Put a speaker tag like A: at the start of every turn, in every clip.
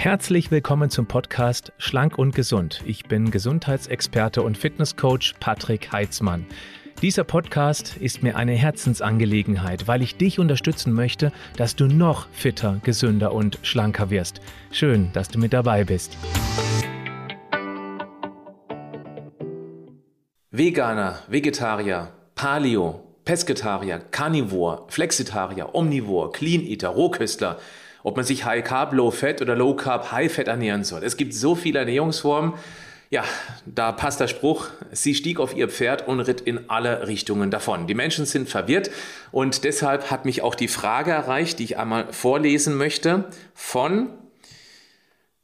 A: Herzlich willkommen zum Podcast Schlank und Gesund. Ich bin Gesundheitsexperte und Fitnesscoach Patrick Heitzmann. Dieser Podcast ist mir eine Herzensangelegenheit, weil ich dich unterstützen möchte, dass du noch fitter, gesünder und schlanker wirst. Schön, dass du mit dabei bist.
B: Veganer, Vegetarier, Paleo, Pesketarier, Carnivore, Flexitarier, Omnivore, Clean Eater, Rohköstler – ob man sich High Carb, Low Fat oder Low Carb, High Fat ernähren soll. Es gibt so viele Ernährungsformen. Ja, da passt der Spruch, sie stieg auf ihr Pferd und ritt in alle Richtungen davon. Die Menschen sind verwirrt und deshalb hat mich auch die Frage erreicht, die ich einmal vorlesen möchte, von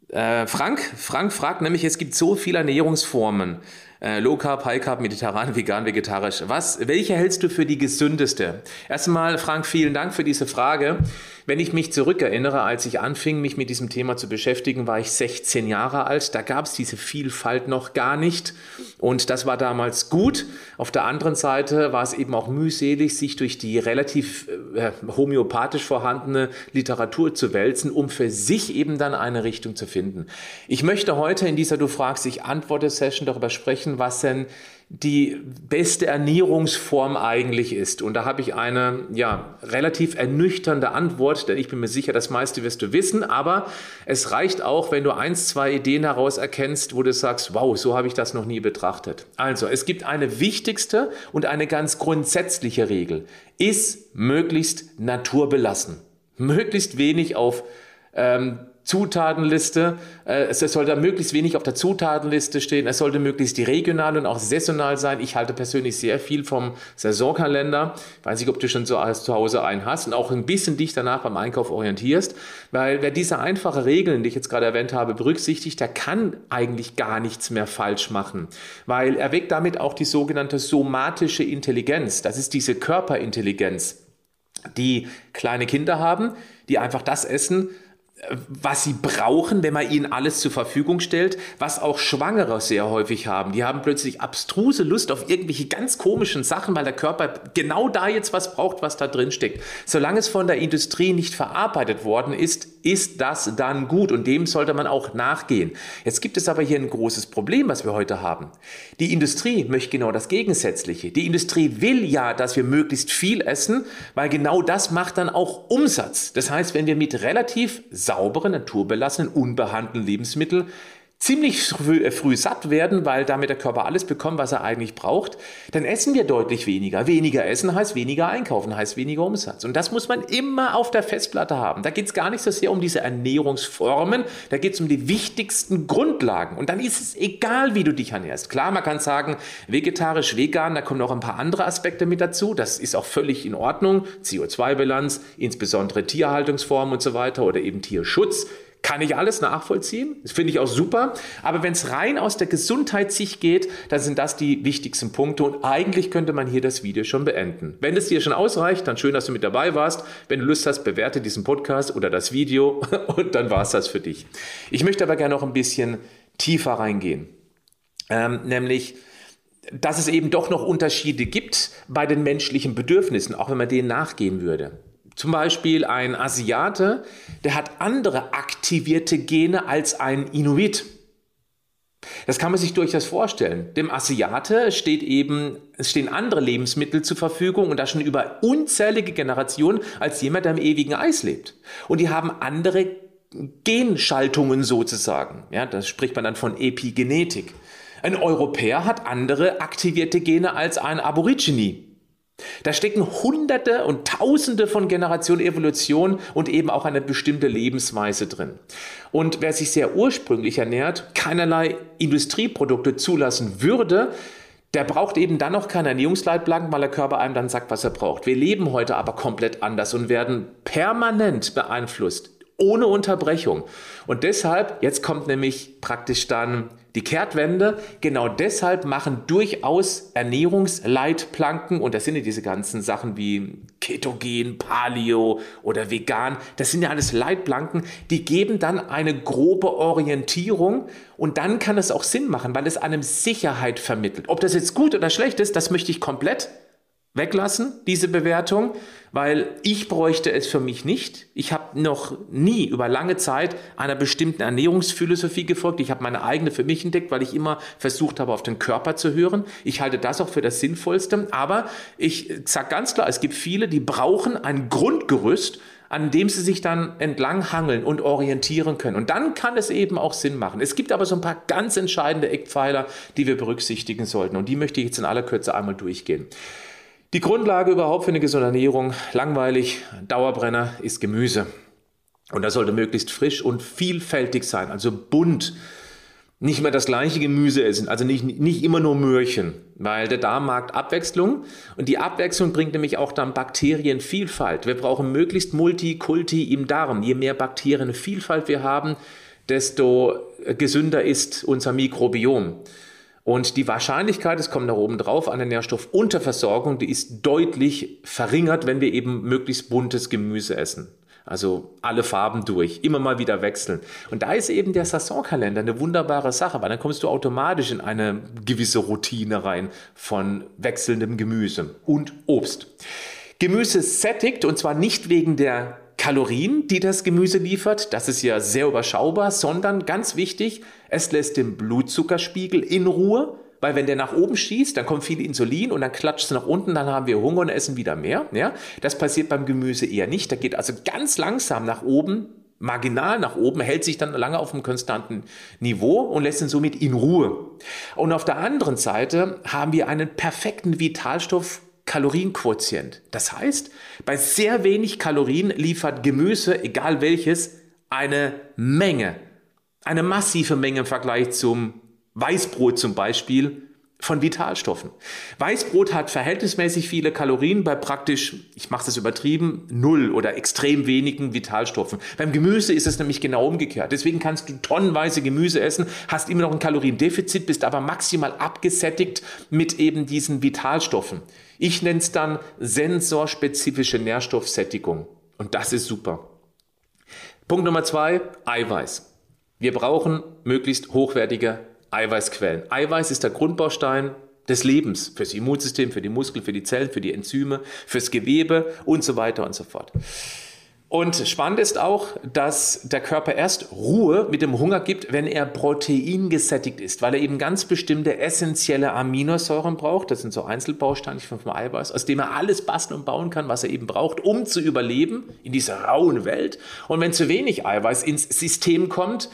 B: äh, Frank. Frank fragt nämlich, es gibt so viele Ernährungsformen. Äh, Low Carb, High Carb, mediterran, vegan, vegetarisch. Was, welche hältst du für die gesündeste? Erstmal, Frank, vielen Dank für diese Frage. Wenn ich mich zurückerinnere, als ich anfing, mich mit diesem Thema zu beschäftigen, war ich 16 Jahre alt. Da gab es diese Vielfalt noch gar nicht. Und das war damals gut. Auf der anderen Seite war es eben auch mühselig, sich durch die relativ äh, homöopathisch vorhandene Literatur zu wälzen, um für sich eben dann eine Richtung zu finden. Ich möchte heute in dieser Du fragst, ich antworte Session darüber sprechen, was denn die beste Ernährungsform eigentlich ist. Und da habe ich eine ja, relativ ernüchternde Antwort, denn ich bin mir sicher, das meiste wirst du wissen, aber es reicht auch, wenn du eins, zwei Ideen heraus erkennst, wo du sagst, wow, so habe ich das noch nie betrachtet. Also, es gibt eine wichtigste und eine ganz grundsätzliche Regel. Ist möglichst naturbelassen. Möglichst wenig auf ähm, Zutatenliste. Äh, es sollte möglichst wenig auf der Zutatenliste stehen. Es sollte möglichst regional und auch saisonal sein. Ich halte persönlich sehr viel vom Saisonkalender. Weiß nicht, ob du schon so zu Hause einen hast und auch ein bisschen dich danach beim Einkauf orientierst. Weil wer diese einfache Regeln, die ich jetzt gerade erwähnt habe, berücksichtigt, der kann eigentlich gar nichts mehr falsch machen. Weil er weckt damit auch die sogenannte somatische Intelligenz. Das ist diese Körperintelligenz, die kleine Kinder haben, die einfach das essen, was sie brauchen, wenn man ihnen alles zur Verfügung stellt, was auch Schwangere sehr häufig haben. Die haben plötzlich abstruse Lust auf irgendwelche ganz komischen Sachen, weil der Körper genau da jetzt was braucht, was da drin steckt. Solange es von der Industrie nicht verarbeitet worden ist, ist das dann gut und dem sollte man auch nachgehen. Jetzt gibt es aber hier ein großes Problem, was wir heute haben. Die Industrie möchte genau das Gegensätzliche. Die Industrie will ja, dass wir möglichst viel essen, weil genau das macht dann auch Umsatz. Das heißt, wenn wir mit relativ sauberen, naturbelassenen, unbehandelten Lebensmitteln ziemlich früh, äh, früh, satt werden, weil damit der Körper alles bekommt, was er eigentlich braucht, dann essen wir deutlich weniger. Weniger essen heißt weniger einkaufen, heißt weniger Umsatz. Und das muss man immer auf der Festplatte haben. Da geht es gar nicht so sehr um diese Ernährungsformen, da geht es um die wichtigsten Grundlagen. Und dann ist es egal, wie du dich ernährst. Klar, man kann sagen, vegetarisch, vegan, da kommen noch ein paar andere Aspekte mit dazu. Das ist auch völlig in Ordnung. CO2-Bilanz, insbesondere Tierhaltungsformen und so weiter oder eben Tierschutz kann ich alles nachvollziehen. Das finde ich auch super. Aber wenn es rein aus der Gesundheitssicht geht, dann sind das die wichtigsten Punkte. Und eigentlich könnte man hier das Video schon beenden. Wenn es dir schon ausreicht, dann schön, dass du mit dabei warst. Wenn du Lust hast, bewerte diesen Podcast oder das Video und dann war es das für dich. Ich möchte aber gerne noch ein bisschen tiefer reingehen. Ähm, nämlich, dass es eben doch noch Unterschiede gibt bei den menschlichen Bedürfnissen, auch wenn man denen nachgehen würde. Zum Beispiel ein Asiate, der hat andere aktivierte Gene als ein Inuit. Das kann man sich durchaus vorstellen. Dem Asiate steht eben, es stehen andere Lebensmittel zur Verfügung und das schon über unzählige Generationen als jemand, der im ewigen Eis lebt. Und die haben andere Genschaltungen sozusagen. Ja, das spricht man dann von Epigenetik. Ein Europäer hat andere aktivierte Gene als ein Aborigine. Da stecken Hunderte und Tausende von Generationen Evolution und eben auch eine bestimmte Lebensweise drin. Und wer sich sehr ursprünglich ernährt, keinerlei Industrieprodukte zulassen würde, der braucht eben dann noch keine Ernährungsleitplanken, weil der Körper einem dann sagt, was er braucht. Wir leben heute aber komplett anders und werden permanent beeinflusst ohne Unterbrechung. Und deshalb, jetzt kommt nämlich praktisch dann die Kehrtwende, genau deshalb machen durchaus Ernährungsleitplanken, und das sind ja diese ganzen Sachen wie Ketogen, Paleo oder Vegan, das sind ja alles Leitplanken, die geben dann eine grobe Orientierung und dann kann es auch Sinn machen, weil es einem Sicherheit vermittelt. Ob das jetzt gut oder schlecht ist, das möchte ich komplett weglassen, diese Bewertung, weil ich bräuchte es für mich nicht. Ich habe noch nie über lange Zeit einer bestimmten Ernährungsphilosophie gefolgt. Ich habe meine eigene für mich entdeckt, weil ich immer versucht habe, auf den Körper zu hören. Ich halte das auch für das Sinnvollste. Aber ich sage ganz klar, es gibt viele, die brauchen ein Grundgerüst, an dem sie sich dann entlang hangeln und orientieren können. Und dann kann es eben auch Sinn machen. Es gibt aber so ein paar ganz entscheidende Eckpfeiler, die wir berücksichtigen sollten. Und die möchte ich jetzt in aller Kürze einmal durchgehen. Die Grundlage überhaupt für eine gesunde Ernährung, langweilig, Dauerbrenner, ist Gemüse. Und das sollte möglichst frisch und vielfältig sein, also bunt. Nicht mehr das gleiche Gemüse essen, also nicht, nicht immer nur Möhrchen, weil der Darm mag Abwechslung und die Abwechslung bringt nämlich auch dann Bakterienvielfalt. Wir brauchen möglichst Multikulti im Darm. Je mehr Bakterienvielfalt wir haben, desto gesünder ist unser Mikrobiom. Und die Wahrscheinlichkeit, es kommt nach oben drauf, eine Nährstoffunterversorgung, die ist deutlich verringert, wenn wir eben möglichst buntes Gemüse essen. Also alle Farben durch, immer mal wieder wechseln. Und da ist eben der Saisonkalender eine wunderbare Sache, weil dann kommst du automatisch in eine gewisse Routine rein von wechselndem Gemüse und Obst. Gemüse sättigt und zwar nicht wegen der Kalorien, die das Gemüse liefert, das ist ja sehr überschaubar, sondern ganz wichtig, es lässt den Blutzuckerspiegel in Ruhe, weil wenn der nach oben schießt, dann kommt viel Insulin und dann klatscht es nach unten, dann haben wir Hunger und essen wieder mehr. Ja? Das passiert beim Gemüse eher nicht. Da geht also ganz langsam nach oben, marginal nach oben, hält sich dann lange auf einem konstanten Niveau und lässt ihn somit in Ruhe. Und auf der anderen Seite haben wir einen perfekten Vitalstoff Kalorienquotient. Das heißt, bei sehr wenig Kalorien liefert Gemüse, egal welches, eine Menge, eine massive Menge im Vergleich zum Weißbrot zum Beispiel von Vitalstoffen. Weißbrot hat verhältnismäßig viele Kalorien bei praktisch, ich mache das übertrieben, null oder extrem wenigen Vitalstoffen. Beim Gemüse ist es nämlich genau umgekehrt. Deswegen kannst du tonnenweise Gemüse essen, hast immer noch ein Kaloriendefizit, bist aber maximal abgesättigt mit eben diesen Vitalstoffen. Ich nenne es dann sensorspezifische Nährstoffsättigung. Und das ist super. Punkt Nummer zwei, Eiweiß. Wir brauchen möglichst hochwertige Eiweißquellen. Eiweiß ist der Grundbaustein des Lebens fürs Immunsystem, für die Muskeln, für die Zellen, für die Enzyme, fürs Gewebe und so weiter und so fort. Und spannend ist auch, dass der Körper erst Ruhe mit dem Hunger gibt, wenn er Protein gesättigt ist, weil er eben ganz bestimmte essentielle Aminosäuren braucht. Das sind so Einzelbausteine vom Eiweiß, aus dem er alles basteln und bauen kann, was er eben braucht, um zu überleben in dieser rauen Welt. Und wenn zu wenig Eiweiß ins System kommt,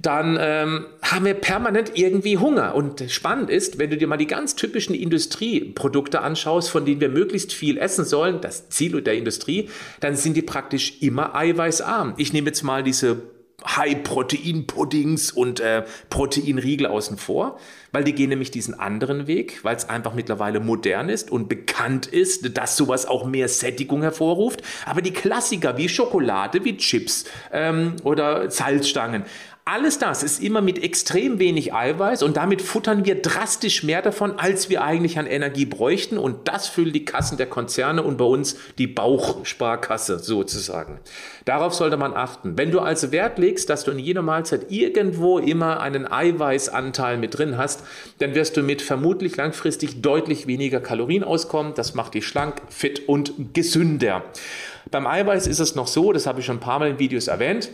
B: dann ähm, haben wir permanent irgendwie Hunger. Und spannend ist, wenn du dir mal die ganz typischen Industrieprodukte anschaust, von denen wir möglichst viel essen sollen, das Ziel der Industrie, dann sind die praktisch immer eiweißarm. Ich nehme jetzt mal diese High-Protein-Puddings und äh, Proteinriegel außen vor, weil die gehen nämlich diesen anderen Weg, weil es einfach mittlerweile modern ist und bekannt ist, dass sowas auch mehr Sättigung hervorruft. Aber die Klassiker wie Schokolade, wie Chips ähm, oder Salzstangen, alles das ist immer mit extrem wenig Eiweiß und damit futtern wir drastisch mehr davon, als wir eigentlich an Energie bräuchten und das füllt die Kassen der Konzerne und bei uns die Bauchsparkasse sozusagen. Darauf sollte man achten. Wenn du also Wert legst, dass du in jeder Mahlzeit irgendwo immer einen Eiweißanteil mit drin hast, dann wirst du mit vermutlich langfristig deutlich weniger Kalorien auskommen. Das macht dich schlank, fit und gesünder. Beim Eiweiß ist es noch so, das habe ich schon ein paar Mal in Videos erwähnt,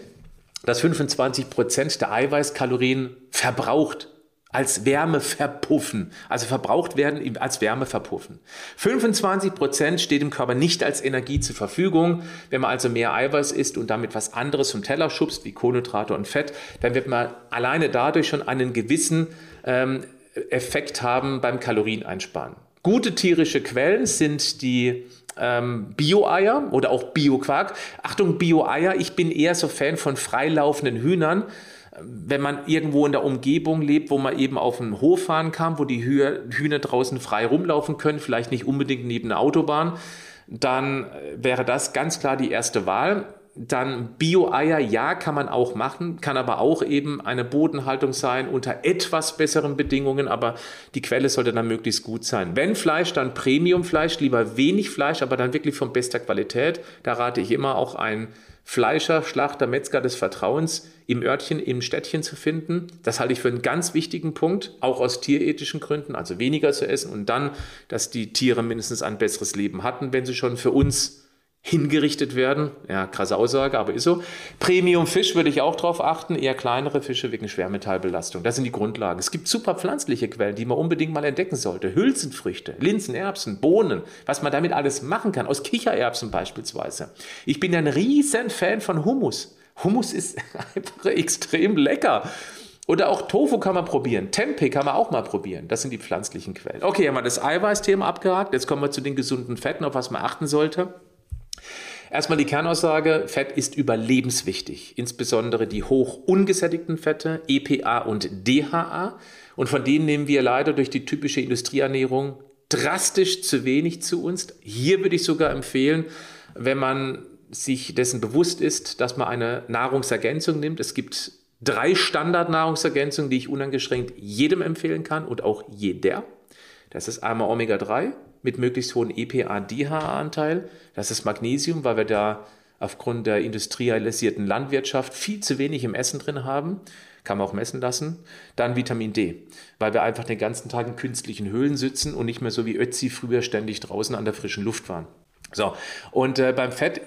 B: dass 25 Prozent der Eiweißkalorien verbraucht als Wärme verpuffen, also verbraucht werden als Wärme verpuffen. 25 Prozent steht im Körper nicht als Energie zur Verfügung. Wenn man also mehr Eiweiß isst und damit was anderes vom Teller schubst, wie Kohlenhydrate und Fett, dann wird man alleine dadurch schon einen gewissen ähm, Effekt haben beim Kalorieneinsparen. Gute tierische Quellen sind die ähm, Bio-Eier oder auch Bio-Quark. Achtung, Bio-Eier, ich bin eher so Fan von freilaufenden Hühnern. Wenn man irgendwo in der Umgebung lebt, wo man eben auf einen Hof fahren kann, wo die Hühner draußen frei rumlaufen können, vielleicht nicht unbedingt neben einer Autobahn, dann wäre das ganz klar die erste Wahl. Dann Bio-Eier, ja, kann man auch machen, kann aber auch eben eine Bodenhaltung sein unter etwas besseren Bedingungen, aber die Quelle sollte dann möglichst gut sein. Wenn Fleisch, dann Premium-Fleisch, lieber wenig Fleisch, aber dann wirklich von bester Qualität. Da rate ich immer auch ein Fleischer, Schlachter, Metzger des Vertrauens im Örtchen, im Städtchen zu finden. Das halte ich für einen ganz wichtigen Punkt, auch aus tierethischen Gründen, also weniger zu essen und dann, dass die Tiere mindestens ein besseres Leben hatten, wenn sie schon für uns hingerichtet werden. Ja, krasse Aussage, aber ist so. Premium Fisch würde ich auch drauf achten, eher kleinere Fische wegen Schwermetallbelastung. Das sind die Grundlagen. Es gibt super pflanzliche Quellen, die man unbedingt mal entdecken sollte. Hülsenfrüchte, Linsen, Erbsen, Bohnen, was man damit alles machen kann, aus Kichererbsen beispielsweise. Ich bin ein riesen Fan von Hummus. Hummus ist einfach extrem lecker. Oder auch Tofu kann man probieren. Tempeh kann man auch mal probieren. Das sind die pflanzlichen Quellen. Okay, haben wir das Eiweißthema abgehakt. Jetzt kommen wir zu den gesunden Fetten, auf was man achten sollte. Erstmal die Kernaussage, Fett ist überlebenswichtig, insbesondere die hoch ungesättigten Fette, EPA und DHA. Und von denen nehmen wir leider durch die typische Industrieernährung drastisch zu wenig zu uns. Hier würde ich sogar empfehlen, wenn man sich dessen bewusst ist, dass man eine Nahrungsergänzung nimmt. Es gibt drei Standardnahrungsergänzungen, die ich uneingeschränkt jedem empfehlen kann und auch jeder. Das ist einmal Omega-3 mit möglichst hohem EPA-DHA-Anteil. Das ist Magnesium, weil wir da aufgrund der industrialisierten Landwirtschaft viel zu wenig im Essen drin haben. Kann man auch messen lassen. Dann Vitamin D, weil wir einfach den ganzen Tag in künstlichen Höhlen sitzen und nicht mehr so wie Ötzi früher ständig draußen an der frischen Luft waren. So, und äh, beim Fett,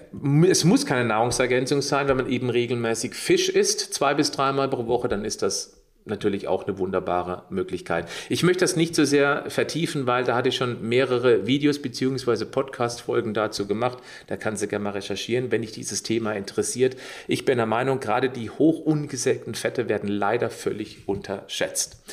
B: es muss keine Nahrungsergänzung sein, wenn man eben regelmäßig Fisch isst, zwei bis dreimal pro Woche, dann ist das natürlich auch eine wunderbare Möglichkeit. Ich möchte das nicht so sehr vertiefen, weil da hatte ich schon mehrere Videos bzw. Podcast-Folgen dazu gemacht. Da kannst du gerne mal recherchieren, wenn dich dieses Thema interessiert. Ich bin der Meinung, gerade die hoch ungesättigten Fette werden leider völlig unterschätzt.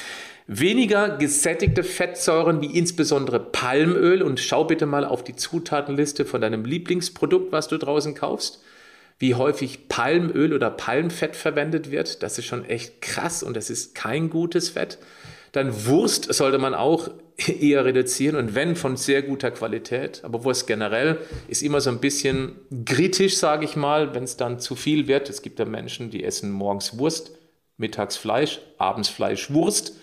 B: Weniger gesättigte Fettsäuren wie insbesondere Palmöl und schau bitte mal auf die Zutatenliste von deinem Lieblingsprodukt, was du draußen kaufst wie häufig Palmöl oder Palmfett verwendet wird. Das ist schon echt krass und das ist kein gutes Fett. Dann Wurst sollte man auch eher reduzieren und wenn von sehr guter Qualität. Aber Wurst generell ist immer so ein bisschen kritisch, sage ich mal, wenn es dann zu viel wird. Es gibt ja Menschen, die essen morgens Wurst, mittags Fleisch, abends Fleisch, Wurst.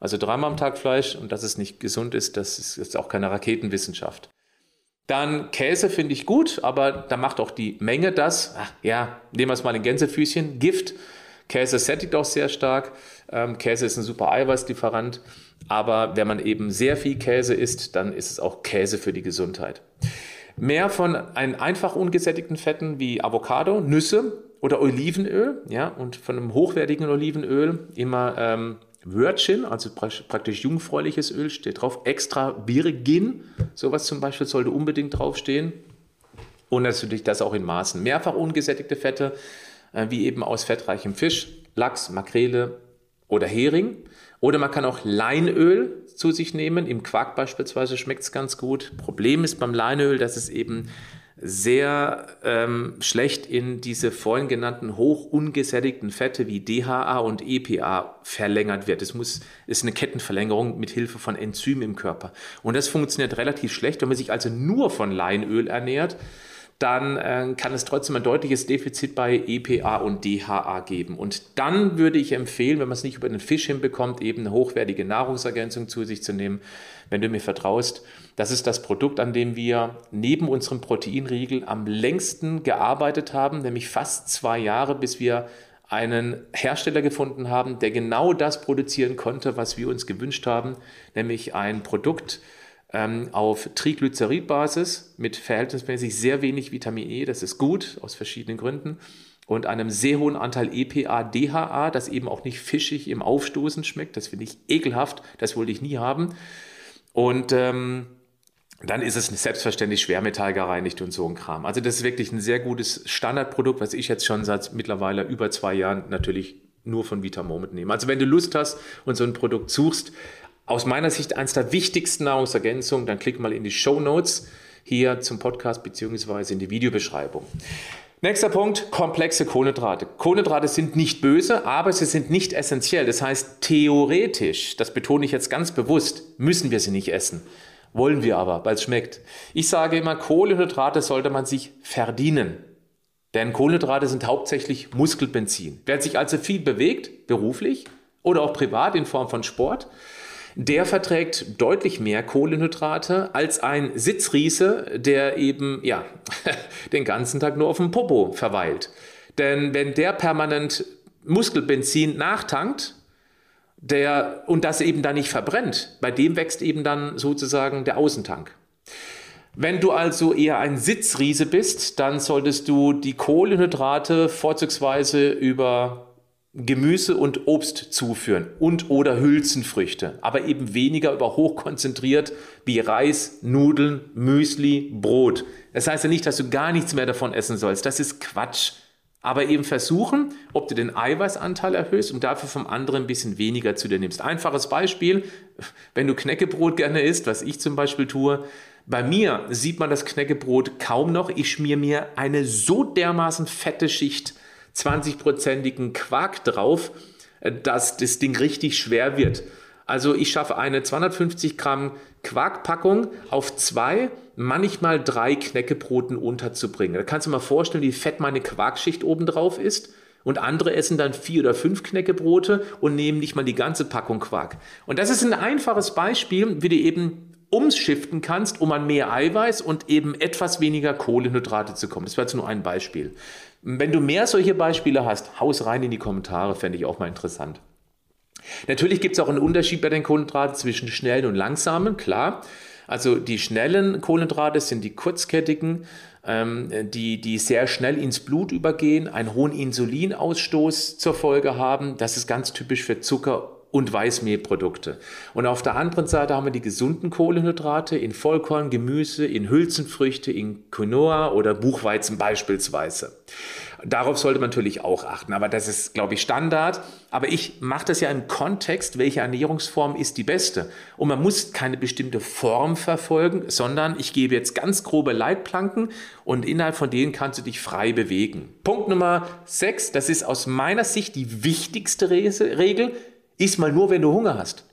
B: Also dreimal am Tag Fleisch und dass es nicht gesund ist, das ist jetzt auch keine Raketenwissenschaft. Dann Käse finde ich gut, aber da macht auch die Menge das. Ach, ja, nehmen wir es mal in Gänsefüßchen. Gift. Käse sättigt auch sehr stark. Ähm, Käse ist ein super Eiweißlieferant. Aber wenn man eben sehr viel Käse isst, dann ist es auch Käse für die Gesundheit. Mehr von einen einfach ungesättigten Fetten wie Avocado, Nüsse oder Olivenöl, ja, und von einem hochwertigen Olivenöl immer ähm, Virgin, also praktisch jungfräuliches Öl, steht drauf. Extra Virgin, sowas zum Beispiel sollte unbedingt draufstehen. Und natürlich das auch in Maßen. Mehrfach ungesättigte Fette, äh, wie eben aus fettreichem Fisch, Lachs, Makrele oder Hering. Oder man kann auch Leinöl zu sich nehmen. Im Quark beispielsweise schmeckt es ganz gut. Problem ist beim Leinöl, dass es eben sehr ähm, schlecht in diese vorhin genannten hoch ungesättigten Fette wie DHA und EPA verlängert wird. Es muss, ist eine Kettenverlängerung mit Hilfe von Enzymen im Körper. Und das funktioniert relativ schlecht, wenn man sich also nur von Leinöl ernährt dann äh, kann es trotzdem ein deutliches Defizit bei EPA und DHA geben. Und dann würde ich empfehlen, wenn man es nicht über den Fisch hinbekommt, eben eine hochwertige Nahrungsergänzung zu sich zu nehmen, wenn du mir vertraust. Das ist das Produkt, an dem wir neben unserem Proteinriegel am längsten gearbeitet haben, nämlich fast zwei Jahre, bis wir einen Hersteller gefunden haben, der genau das produzieren konnte, was wir uns gewünscht haben, nämlich ein Produkt, ähm, auf Triglyceridbasis mit verhältnismäßig sehr wenig Vitamin E. Das ist gut aus verschiedenen Gründen. Und einem sehr hohen Anteil EPA, DHA, das eben auch nicht fischig im Aufstoßen schmeckt. Das finde ich ekelhaft. Das wollte ich nie haben. Und ähm, dann ist es selbstverständlich schwermetallgereinigt und so ein Kram. Also das ist wirklich ein sehr gutes Standardprodukt, was ich jetzt schon seit mittlerweile über zwei Jahren natürlich nur von Vitamo mitnehme. Also wenn du Lust hast und so ein Produkt suchst, aus meiner Sicht eines der wichtigsten Nahrungsergänzungen, dann klick mal in die Show Notes hier zum Podcast beziehungsweise in die Videobeschreibung. Nächster Punkt, komplexe Kohlenhydrate. Kohlenhydrate sind nicht böse, aber sie sind nicht essentiell. Das heißt, theoretisch, das betone ich jetzt ganz bewusst, müssen wir sie nicht essen. Wollen wir aber, weil es schmeckt. Ich sage immer, Kohlenhydrate sollte man sich verdienen. Denn Kohlenhydrate sind hauptsächlich Muskelbenzin. Wer sich also viel bewegt, beruflich oder auch privat in Form von Sport, der verträgt deutlich mehr Kohlenhydrate als ein Sitzriese, der eben ja, den ganzen Tag nur auf dem Popo verweilt. Denn wenn der permanent Muskelbenzin nachtankt, der, und das eben dann nicht verbrennt, bei dem wächst eben dann sozusagen der Außentank. Wenn du also eher ein Sitzriese bist, dann solltest du die Kohlenhydrate vorzugsweise über Gemüse und Obst zuführen und oder Hülsenfrüchte, aber eben weniger über hochkonzentriert wie Reis, Nudeln, Müsli, Brot. Das heißt ja nicht, dass du gar nichts mehr davon essen sollst. Das ist Quatsch. Aber eben versuchen, ob du den Eiweißanteil erhöhst und dafür vom anderen ein bisschen weniger zu dir nimmst. Einfaches Beispiel, wenn du Knäckebrot gerne isst, was ich zum Beispiel tue, bei mir sieht man das Knäckebrot kaum noch. Ich schmier mir eine so dermaßen fette Schicht 20-prozentigen Quark drauf, äh, dass das Ding richtig schwer wird. Also ich schaffe eine 250 Gramm Quarkpackung auf zwei, manchmal drei Knäckebroten unterzubringen. Da kannst du mal vorstellen, wie fett meine Quarkschicht oben drauf ist. Und andere essen dann vier oder fünf Knäckebrote und nehmen nicht mal die ganze Packung Quark. Und das ist ein einfaches Beispiel, wie du eben umschiften kannst, um an mehr Eiweiß und eben etwas weniger Kohlenhydrate zu kommen. Das war jetzt nur ein Beispiel. Wenn du mehr solche Beispiele hast, haus rein in die Kommentare, fände ich auch mal interessant. Natürlich gibt es auch einen Unterschied bei den Kohlenhydraten zwischen schnellen und langsamen, klar. Also die schnellen Kohlenhydrate sind die kurzkettigen, ähm, die, die sehr schnell ins Blut übergehen, einen hohen Insulinausstoß zur Folge haben. Das ist ganz typisch für Zucker und Weißmehlprodukte. Und auf der anderen Seite haben wir die gesunden Kohlenhydrate in Vollkorn, Gemüse, in Hülsenfrüchte, in Quinoa oder Buchweizen beispielsweise. Darauf sollte man natürlich auch achten, aber das ist, glaube ich, Standard. Aber ich mache das ja im Kontext, welche Ernährungsform ist die beste. Und man muss keine bestimmte Form verfolgen, sondern ich gebe jetzt ganz grobe Leitplanken und innerhalb von denen kannst du dich frei bewegen. Punkt Nummer 6, das ist aus meiner Sicht die wichtigste Regel Iss mal nur, wenn du Hunger hast.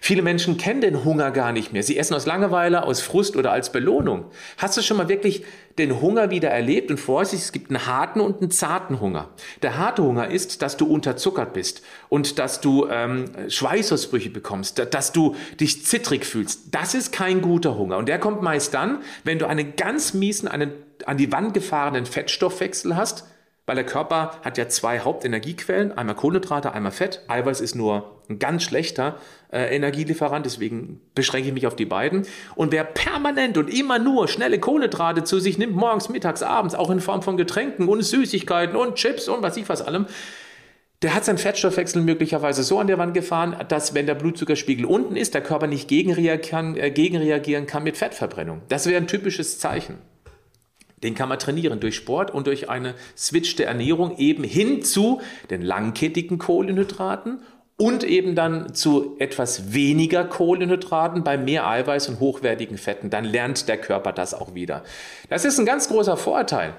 B: Viele Menschen kennen den Hunger gar nicht mehr. Sie essen aus Langeweile, aus Frust oder als Belohnung. Hast du schon mal wirklich den Hunger wieder erlebt? Und Vorsicht, es gibt einen harten und einen zarten Hunger. Der harte Hunger ist, dass du unterzuckert bist und dass du ähm, Schweißausbrüche bekommst, dass du dich zittrig fühlst. Das ist kein guter Hunger. Und der kommt meist dann, wenn du einen ganz miesen, einen an die Wand gefahrenen Fettstoffwechsel hast weil der Körper hat ja zwei Hauptenergiequellen, einmal Kohlenhydrate, einmal Fett. Eiweiß ist nur ein ganz schlechter äh, Energielieferant, deswegen beschränke ich mich auf die beiden. Und wer permanent und immer nur schnelle Kohlenhydrate zu sich nimmt, morgens, mittags, abends, auch in Form von Getränken und Süßigkeiten und Chips und was ich was allem, der hat seinen Fettstoffwechsel möglicherweise so an der Wand gefahren, dass wenn der Blutzuckerspiegel unten ist, der Körper nicht gegenreagieren, äh, gegenreagieren kann mit Fettverbrennung. Das wäre ein typisches Zeichen. Den kann man trainieren durch Sport und durch eine Switch der Ernährung eben hin zu den langkettigen Kohlenhydraten und eben dann zu etwas weniger Kohlenhydraten bei mehr Eiweiß und hochwertigen Fetten. Dann lernt der Körper das auch wieder. Das ist ein ganz großer Vorteil.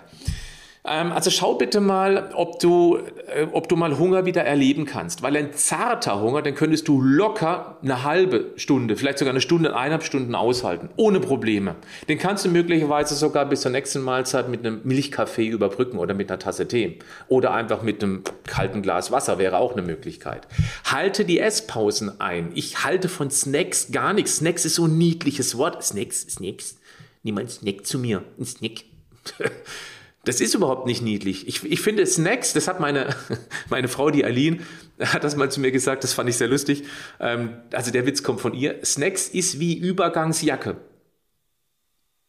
B: Ähm, also schau bitte mal, ob du, äh, ob du mal Hunger wieder erleben kannst. Weil ein zarter Hunger, den könntest du locker eine halbe Stunde, vielleicht sogar eine Stunde, eineinhalb Stunden aushalten. Ohne Probleme. Den kannst du möglicherweise sogar bis zur nächsten Mahlzeit mit einem Milchkaffee überbrücken oder mit einer Tasse Tee. Oder einfach mit einem kalten Glas Wasser wäre auch eine Möglichkeit. Halte die Esspausen ein. Ich halte von Snacks gar nichts. Snacks ist so ein niedliches Wort. Snacks, Snacks. Niemand snackt zu mir. Ein Snack. Das ist überhaupt nicht niedlich. Ich, ich finde Snacks, das hat meine, meine Frau, die Aline, hat das mal zu mir gesagt, das fand ich sehr lustig. Ähm, also der Witz kommt von ihr. Snacks ist wie Übergangsjacke.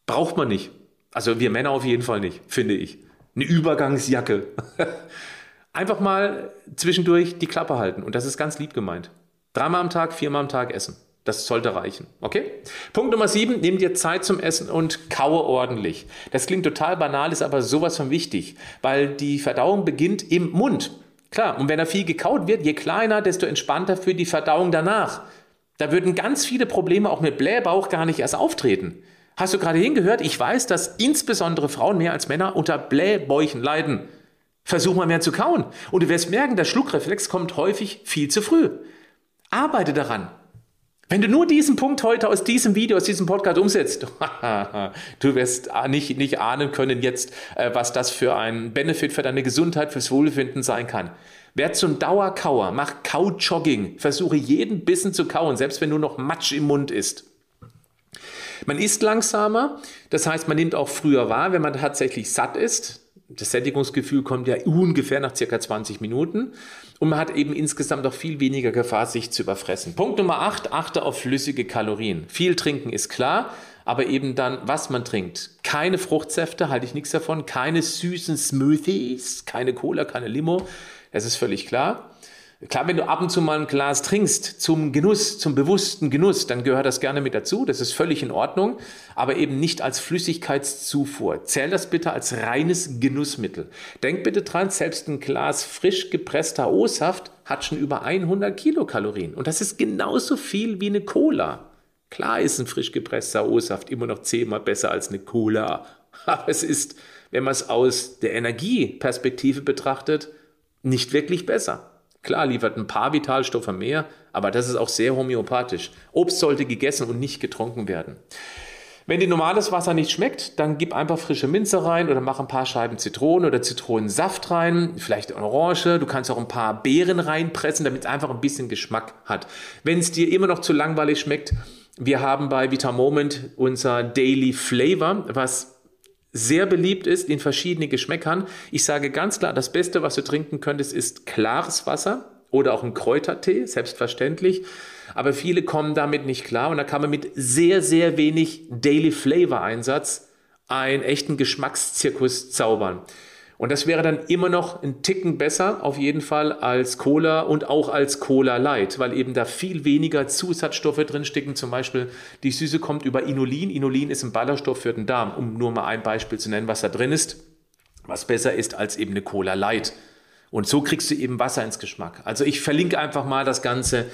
B: Braucht man nicht. Also wir Männer auf jeden Fall nicht, finde ich. Eine Übergangsjacke. Einfach mal zwischendurch die Klappe halten. Und das ist ganz lieb gemeint. Dreimal am Tag, viermal am Tag essen. Das sollte reichen. Okay? Punkt Nummer sieben, nimm dir Zeit zum Essen und kaue ordentlich. Das klingt total banal, ist aber sowas von wichtig, weil die Verdauung beginnt im Mund. Klar, und wenn da viel gekaut wird, je kleiner, desto entspannter für die Verdauung danach. Da würden ganz viele Probleme auch mit Blähbauch gar nicht erst auftreten. Hast du gerade hingehört? Ich weiß, dass insbesondere Frauen mehr als Männer unter Blähbäuchen leiden. Versuch mal mehr zu kauen. Und du wirst merken, der Schluckreflex kommt häufig viel zu früh. Arbeite daran. Wenn du nur diesen Punkt heute aus diesem Video, aus diesem Podcast umsetzt, du wirst nicht, nicht ahnen können jetzt, äh, was das für ein Benefit für deine Gesundheit, fürs Wohlbefinden sein kann. Werd zum Dauerkauer, mach Kaujogging, versuche jeden Bissen zu kauen, selbst wenn nur noch Matsch im Mund ist. Man isst langsamer, das heißt, man nimmt auch früher wahr, wenn man tatsächlich satt ist. Das Sättigungsgefühl kommt ja ungefähr nach circa 20 Minuten und man hat eben insgesamt auch viel weniger Gefahr, sich zu überfressen. Punkt Nummer 8, achte auf flüssige Kalorien. Viel trinken ist klar, aber eben dann, was man trinkt. Keine Fruchtsäfte, halte ich nichts davon, keine süßen Smoothies, keine Cola, keine Limo, das ist völlig klar. Klar, wenn du ab und zu mal ein Glas trinkst zum Genuss, zum bewussten Genuss, dann gehört das gerne mit dazu. Das ist völlig in Ordnung, aber eben nicht als Flüssigkeitszufuhr. Zähl das bitte als reines Genussmittel. Denk bitte dran, selbst ein Glas frisch gepresster O-Saft hat schon über 100 Kilokalorien. Und das ist genauso viel wie eine Cola. Klar ist ein frisch gepresster O-Saft immer noch zehnmal besser als eine Cola. Aber es ist, wenn man es aus der Energieperspektive betrachtet, nicht wirklich besser. Klar liefert ein paar Vitalstoffe mehr, aber das ist auch sehr homöopathisch. Obst sollte gegessen und nicht getrunken werden. Wenn dir normales Wasser nicht schmeckt, dann gib einfach frische Minze rein oder mach ein paar Scheiben Zitrone oder Zitronensaft rein, vielleicht Orange. Du kannst auch ein paar Beeren reinpressen, damit es einfach ein bisschen Geschmack hat. Wenn es dir immer noch zu langweilig schmeckt, wir haben bei Vitamoment unser Daily Flavor, was sehr beliebt ist in verschiedenen Geschmäckern. Ich sage ganz klar, das Beste, was du trinken könntest, ist klares Wasser oder auch ein Kräutertee, selbstverständlich. Aber viele kommen damit nicht klar und da kann man mit sehr, sehr wenig Daily Flavor Einsatz einen echten Geschmackszirkus zaubern. Und das wäre dann immer noch ein Ticken besser, auf jeden Fall, als Cola und auch als Cola Light, weil eben da viel weniger Zusatzstoffe drinstecken. Zum Beispiel die Süße kommt über Inulin. Inulin ist ein Ballaststoff für den Darm, um nur mal ein Beispiel zu nennen, was da drin ist, was besser ist als eben eine Cola Light. Und so kriegst du eben Wasser ins Geschmack. Also ich verlinke einfach mal das Ganze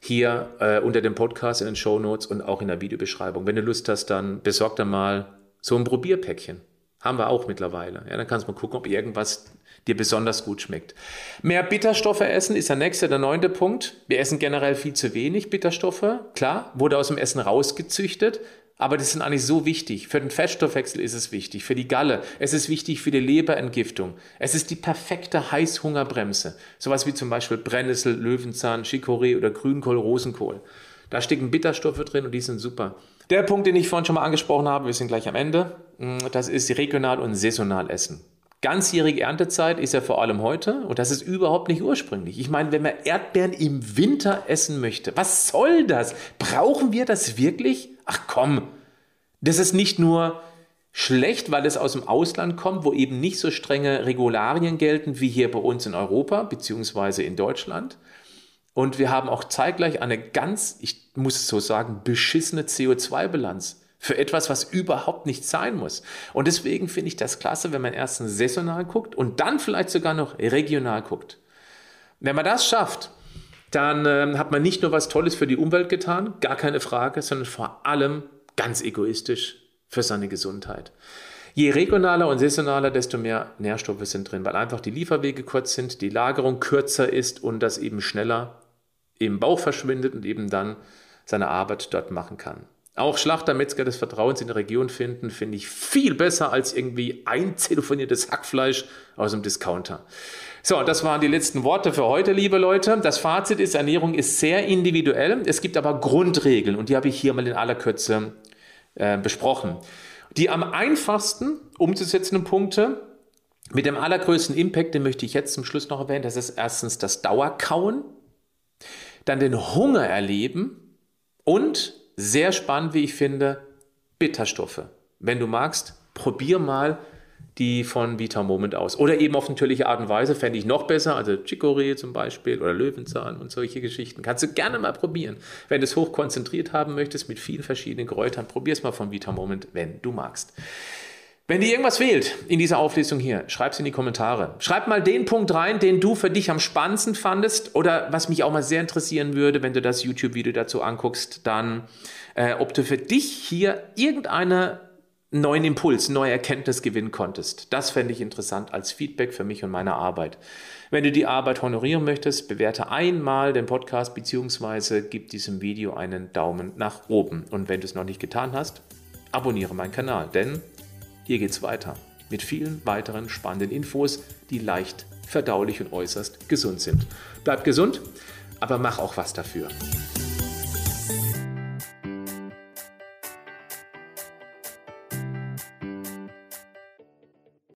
B: hier äh, unter dem Podcast in den Show Notes und auch in der Videobeschreibung. Wenn du Lust hast, dann besorg da mal so ein Probierpäckchen. Haben wir auch mittlerweile. Ja, dann kannst du mal gucken, ob irgendwas dir besonders gut schmeckt. Mehr Bitterstoffe essen ist der nächste, der neunte Punkt. Wir essen generell viel zu wenig Bitterstoffe. Klar, wurde aus dem Essen rausgezüchtet, aber das sind eigentlich so wichtig. Für den Fettstoffwechsel ist es wichtig, für die Galle, es ist wichtig für die Leberentgiftung. Es ist die perfekte Heißhungerbremse. Sowas wie zum Beispiel Brennnessel, Löwenzahn, Chicorée oder Grünkohl, Rosenkohl. Da stecken Bitterstoffe drin und die sind super. Der Punkt, den ich vorhin schon mal angesprochen habe, wir sind gleich am Ende, mm, das ist regional und saisonal essen. Ganzjährige Erntezeit ist ja vor allem heute und das ist überhaupt nicht ursprünglich. Ich meine, wenn man Erdbeeren im Winter essen möchte, was soll das? Brauchen wir das wirklich? Ach komm, das ist nicht nur schlecht, weil es aus dem Ausland kommt, wo eben nicht so strenge Regularien gelten wie hier bei uns in Europa bzw. in Deutschland. Und wir haben auch zeitgleich eine ganz, ich muss es so sagen, beschissene CO2-Bilanz für etwas, was überhaupt nicht sein muss. Und deswegen finde ich das klasse, wenn man erstens saisonal guckt und dann vielleicht sogar noch regional guckt. Wenn man das schafft, dann äh, hat man nicht nur was Tolles für die Umwelt getan, gar keine Frage, sondern vor allem ganz egoistisch für seine Gesundheit. Je regionaler und saisonaler, desto mehr Nährstoffe sind drin, weil einfach die Lieferwege kurz sind, die Lagerung kürzer ist und das eben schneller im Bauch verschwindet und eben dann seine Arbeit dort machen kann. Auch Schlachter, Metzger des Vertrauens in der Region finden, finde ich viel besser als irgendwie eintelefoniertes Hackfleisch aus dem Discounter. So, das waren die letzten Worte für heute, liebe Leute. Das Fazit ist, Ernährung ist sehr individuell. Es gibt aber Grundregeln und die habe ich hier mal in aller Kürze äh, besprochen. Die am einfachsten umzusetzenden Punkte mit dem allergrößten Impact, den möchte ich jetzt zum Schluss noch erwähnen, das ist erstens das Dauerkauen dann den Hunger erleben und, sehr spannend, wie ich finde, Bitterstoffe. Wenn du magst, probier mal die von Vita Moment aus. Oder eben auf natürliche Art und Weise fände ich noch besser, also Chicorée zum Beispiel oder Löwenzahn und solche Geschichten. Kannst du gerne mal probieren. Wenn du es hoch konzentriert haben möchtest mit vielen verschiedenen Kräutern, probier es mal von Vita Moment, wenn du magst. Wenn dir irgendwas fehlt in dieser Auflistung hier, schreib es in die Kommentare. Schreib mal den Punkt rein, den du für dich am spannendsten fandest oder was mich auch mal sehr interessieren würde, wenn du das YouTube-Video dazu anguckst, dann, äh, ob du für dich hier irgendeine neuen Impuls, neue Erkenntnis gewinnen konntest. Das fände ich interessant als Feedback für mich und meine Arbeit. Wenn du die Arbeit honorieren möchtest, bewerte einmal den Podcast bzw. gib diesem Video einen Daumen nach oben. Und wenn du es noch nicht getan hast, abonniere meinen Kanal, denn hier geht's weiter mit vielen weiteren spannenden Infos, die leicht verdaulich und äußerst gesund sind. Bleib gesund, aber mach auch was dafür.